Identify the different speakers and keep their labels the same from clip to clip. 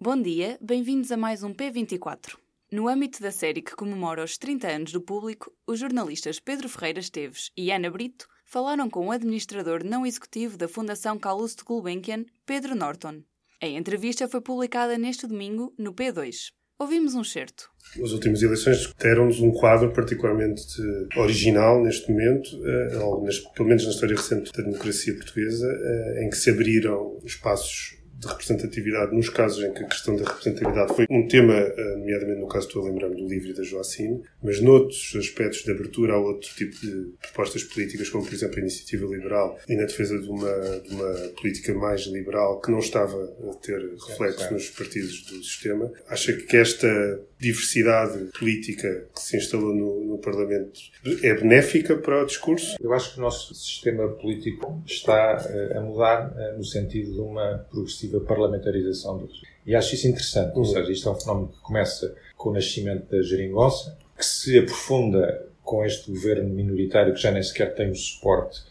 Speaker 1: Bom dia, bem-vindos a mais um P24. No âmbito da série que comemora os 30 anos do público, os jornalistas Pedro Ferreira Esteves e Ana Brito falaram com o administrador não executivo da Fundação Calouste Gulbenkian, Pedro Norton. A entrevista foi publicada neste domingo no P2. Ouvimos um certo.
Speaker 2: As últimas eleições deram-nos um quadro particularmente original neste momento, eh, pelo menos na história recente da democracia portuguesa, eh, em que se abriram espaços de representatividade nos casos em que a questão da representatividade foi um tema, eh, nomeadamente no caso estou a lembrar-me do livro e da Joacine, mas noutros aspectos de abertura a outro tipo de propostas políticas, como por exemplo a iniciativa liberal e na defesa de uma, de uma política mais liberal que não estava a ter reflexo nos partidos do sistema. Acha que esta diversidade política que se instalou no, no Parlamento é benéfica para o discurso?
Speaker 3: Eu acho que o nosso sistema político está uh, a mudar uh, no sentido de uma progressiva parlamentarização do. E acho isso interessante, uhum. ou seja, isto é um fenómeno que começa com o nascimento da geringonça, que se aprofunda com este governo minoritário que já nem sequer tem o suporte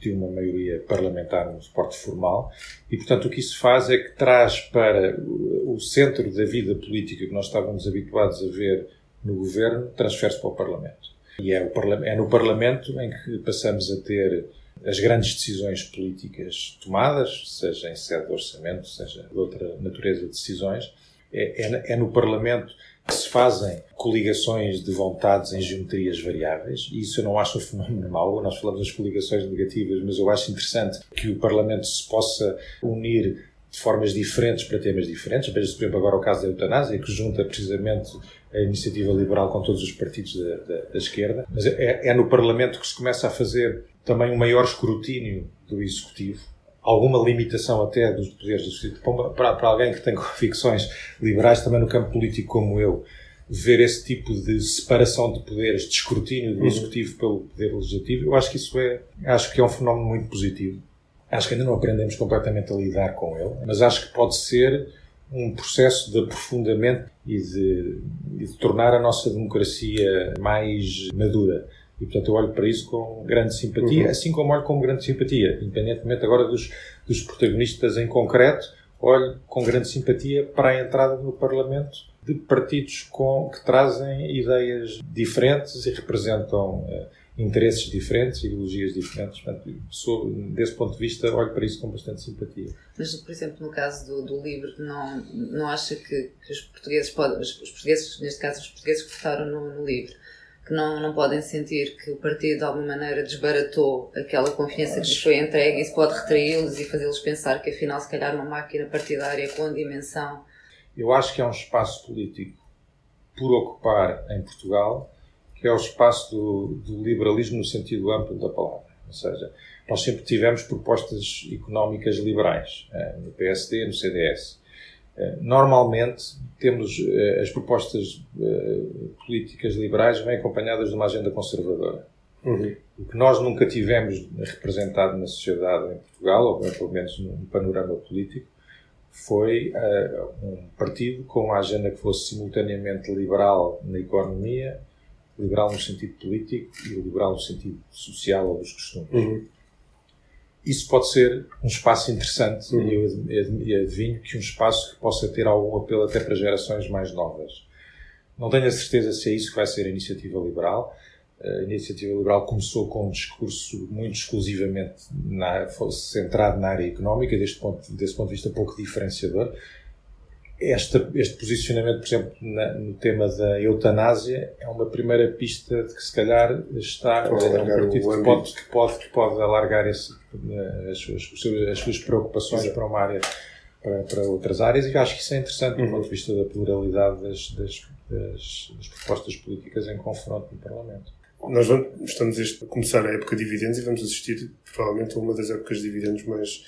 Speaker 3: de uma maioria parlamentar, um suporte formal, e portanto o que isso faz é que traz para o centro da vida política que nós estávamos habituados a ver no governo, transfere-se para o Parlamento. E é, o, é no Parlamento em que passamos a ter as grandes decisões políticas tomadas, seja em sede de orçamento, seja de outra natureza de decisões, é, é, é no Parlamento se fazem coligações de vontades em geometrias variáveis, e isso eu não acho um fenómeno mau. Nós falamos das coligações negativas, mas eu acho interessante que o Parlamento se possa unir de formas diferentes para temas diferentes. Veja-se, por exemplo, agora o caso da eutanásia, que junta precisamente a iniciativa liberal com todos os partidos da, da, da esquerda. Mas é, é no Parlamento que se começa a fazer também um maior escrutínio do Executivo alguma limitação até dos poderes do Executivo. Para, para alguém que tem convicções liberais também no campo político como eu, ver esse tipo de separação de poderes, de escrutínio do uhum. Executivo pelo Poder Legislativo, eu acho que isso é, acho que é um fenómeno muito positivo. Acho que ainda não aprendemos completamente a lidar com ele, mas acho que pode ser um processo de aprofundamento e de, e de tornar a nossa democracia mais madura. E, portanto, eu olho para isso com grande simpatia, uhum. assim como olho com grande simpatia, independentemente agora dos, dos protagonistas em concreto, olho com grande simpatia para a entrada no Parlamento de partidos com, que trazem ideias diferentes e representam uh, interesses diferentes, ideologias diferentes. Portanto, sou, desse ponto de vista, olho para isso com bastante simpatia.
Speaker 4: Mas, por exemplo, no caso do, do livro, não, não acha que, que os portugueses podem, os, os, portugueses, neste caso, os portugueses que votaram no, no livro, que não, não podem sentir que o partido de alguma maneira desbaratou aquela confiança que lhes foi entregue isso pode retraí-los e fazê-los pensar que afinal se calhar uma máquina partidária com dimensão.
Speaker 3: Eu acho que há um espaço político por ocupar em Portugal que é o espaço do, do liberalismo no sentido amplo da palavra. Ou seja, nós sempre tivemos propostas económicas liberais, eh, no PSD, no CDS. Normalmente temos eh, as propostas eh, políticas liberais vêm acompanhadas de uma agenda conservadora. Uhum. O que nós nunca tivemos representado na sociedade em Portugal, ou pelo menos no panorama político, foi uh, um partido com uma agenda que fosse simultaneamente liberal na economia, liberal no sentido político e liberal no sentido social ou dos costumes. Uhum isso pode ser um espaço interessante uhum. e eu adivinho que um espaço que possa ter algum apelo até para gerações mais novas. Não tenho a certeza se é isso que vai ser a iniciativa liberal. A iniciativa liberal começou com um discurso muito exclusivamente na, centrado na área económica, deste ponto, desse ponto de vista pouco diferenciador, este, este posicionamento, por exemplo, na, no tema da eutanásia, é uma primeira pista de que se calhar está pode é um partido que pode, que, pode, que pode alargar esse, as, suas, as suas preocupações Exato. para uma área, para, para, outras áreas, e acho que isso é interessante uhum. do ponto de vista da pluralidade das, das, das, das propostas políticas em confronto no Parlamento.
Speaker 2: Nós vamos, estamos a começar a época de dividendos e vamos assistir provavelmente a uma das épocas de dividendos mais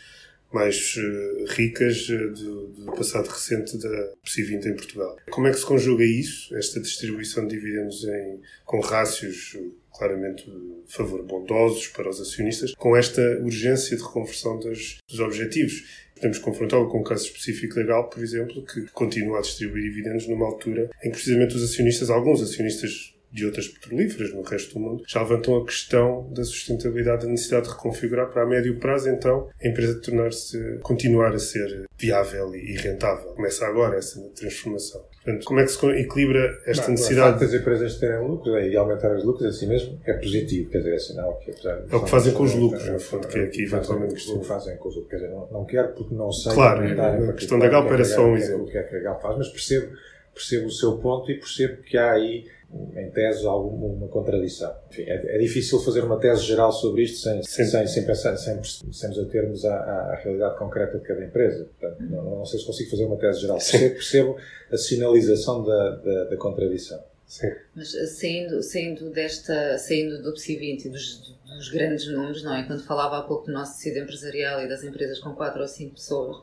Speaker 2: mais uh, ricas uh, do, do, passado recente da PSI-20 em Portugal. Como é que se conjuga isso, esta distribuição de dividendos em, com rácios claramente de favor bondosos para os acionistas, com esta urgência de reconversão dos objetivos? Podemos confrontá-lo com um caso específico legal, por exemplo, que continua a distribuir dividendos numa altura em que precisamente os acionistas, alguns acionistas de outras petrolíferas no resto do mundo, já levantam a questão da sustentabilidade, da necessidade de reconfigurar para a médio prazo, então, a empresa tornar-se, continuar a ser viável e rentável. Começa agora essa transformação. Portanto, como é que se equilibra esta
Speaker 3: não,
Speaker 2: necessidade?
Speaker 3: O das empresas terem lucros e aumentar os lucros assim mesmo é positivo, quer dizer, é sinal que apesar
Speaker 2: É o que fazem com os lucros, no fundo, que é aqui eventualmente
Speaker 3: O que fazem com os lucros, quer dizer, não, não quero porque não sei.
Speaker 2: Claro, a questão da Galp era só um exemplo.
Speaker 3: O que é que a Galp faz, mas percebo, percebo o seu ponto e percebo que há aí em tese alguma contradição. Enfim, é, é, difícil fazer uma tese geral sobre isto sem, sem, sem, pensar, sem, sem nos atermos à, à, realidade concreta de cada empresa. Portanto, não, não, sei se consigo fazer uma tese geral. Percebo, percebo a sinalização da, da, da contradição.
Speaker 2: Sim.
Speaker 4: Mas eh, saindo, saindo, desta, saindo do PSI 20 e dos, dos, grandes números, não é? Quando falava há pouco do nosso tecido empresarial e das empresas com 4 ou 5 pessoas,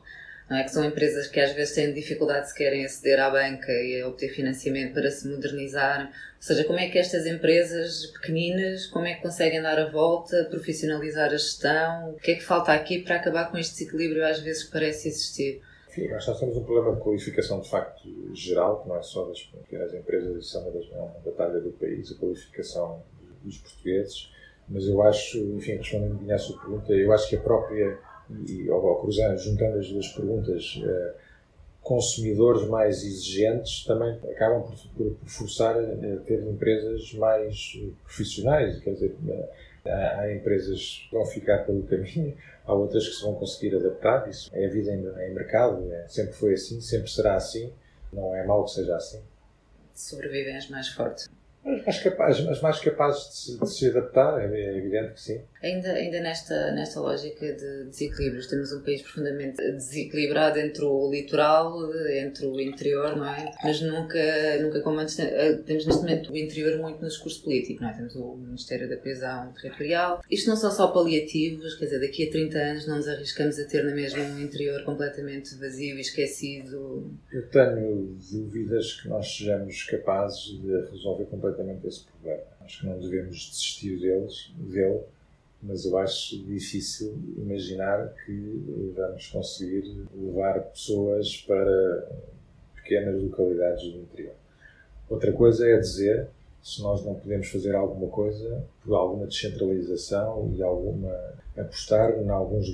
Speaker 4: é? que são empresas que às vezes têm dificuldade se querem aceder à banca e obter financiamento para se modernizar. Ou seja, como é que estas empresas pequeninas, como é que conseguem dar a volta, profissionalizar a gestão? O que é que falta aqui para acabar com este desequilíbrio às vezes que parece existir?
Speaker 3: Enfim, nós temos um problema de qualificação de facto geral, que não é só das pequenas empresas, isso é uma, das, é batalha do país, a qualificação dos portugueses, mas eu acho, enfim, respondendo a sua pergunta, eu acho que a própria e ao, cruzar, juntando as duas perguntas, eh, consumidores mais exigentes também acabam por, por, por forçar a ter empresas mais profissionais. Quer dizer, eh, há, empresas que vão ficar pelo caminho, há outras que se vão conseguir adaptar. Isso é a vida em, em mercado, é, sempre foi assim, sempre será assim. Não é mau que seja assim.
Speaker 4: Sobrevivem as mais fortes.
Speaker 3: As mais capazes, as mais capazes de, se, de se adaptar, é, é evidente que sim.
Speaker 4: Ainda, ainda nesta, nesta lógica de desequilíbrios, temos um país profundamente desequilibrado entre o litoral, entre o interior, não é? Mas nunca, nunca como antes, eh, temos neste momento o interior muito no discurso político, não é? Temos o Ministério da Coesão Territorial. Isto não são só paliativos, quer dizer, daqui a 30 anos não nos arriscamos a ter na mesma um interior completamente vazio e esquecido.
Speaker 3: Eu tenho dúvidas que nós sejamos capazes de resolver completamente esse problema. Acho que não devemos desistir deles, dele mas eu acho difícil imaginar que vamos conseguir levar pessoas para pequenas localidades do interior. Outra coisa é dizer se nós não podemos fazer alguma coisa por alguma descentralização e alguma apostar em alguns,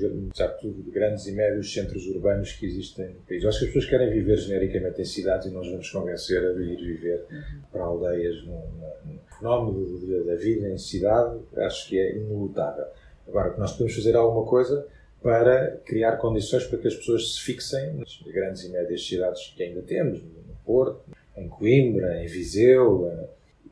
Speaker 3: tudo, grandes e médios centros urbanos que existem no país. Eu acho que as pessoas querem viver genericamente em cidades e nós vamos convencer a ir viver uhum. para aldeias. No, no, fenómeno da vida em cidade, acho que é inelutável. Agora, nós podemos fazer alguma coisa para criar condições para que as pessoas se fixem nas grandes e médias cidades que ainda temos, no Porto, em Coimbra, em Viseu, eh,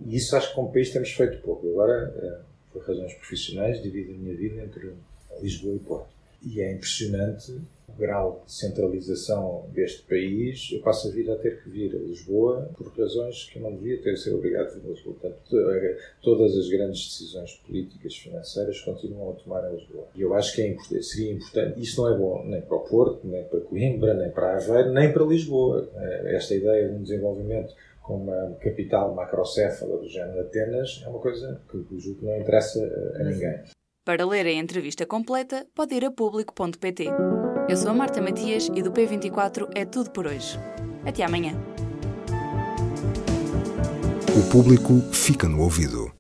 Speaker 3: e isso acho que como país temos feito pouco. Agora, eh, por razões profissionais, divido a minha vida entre Lisboa e Porto. E é impressionante o grau de centralização deste país. Eu passo a vida a ter que vir a Lisboa por razões que eu não devia ter ser obrigado a vir a Lisboa. Portanto, eh, todas as grandes decisões políticas, financeiras, continuam a tomar em Lisboa. E eu acho que é importante, seria importante. Isto não é bom nem para o Porto, nem para Coimbra, nem para Aveiro, nem para Lisboa. Esta ideia de um desenvolvimento com uma capital macrocéfala do género Atenas é uma coisa que, que julgo que não interessa a ninguém.
Speaker 1: Para ler a entrevista completa, pode ir a público.pt. Eu sou a Marta Matias e do P24 é tudo por hoje. Até amanhã.
Speaker 5: O público fica no ouvido.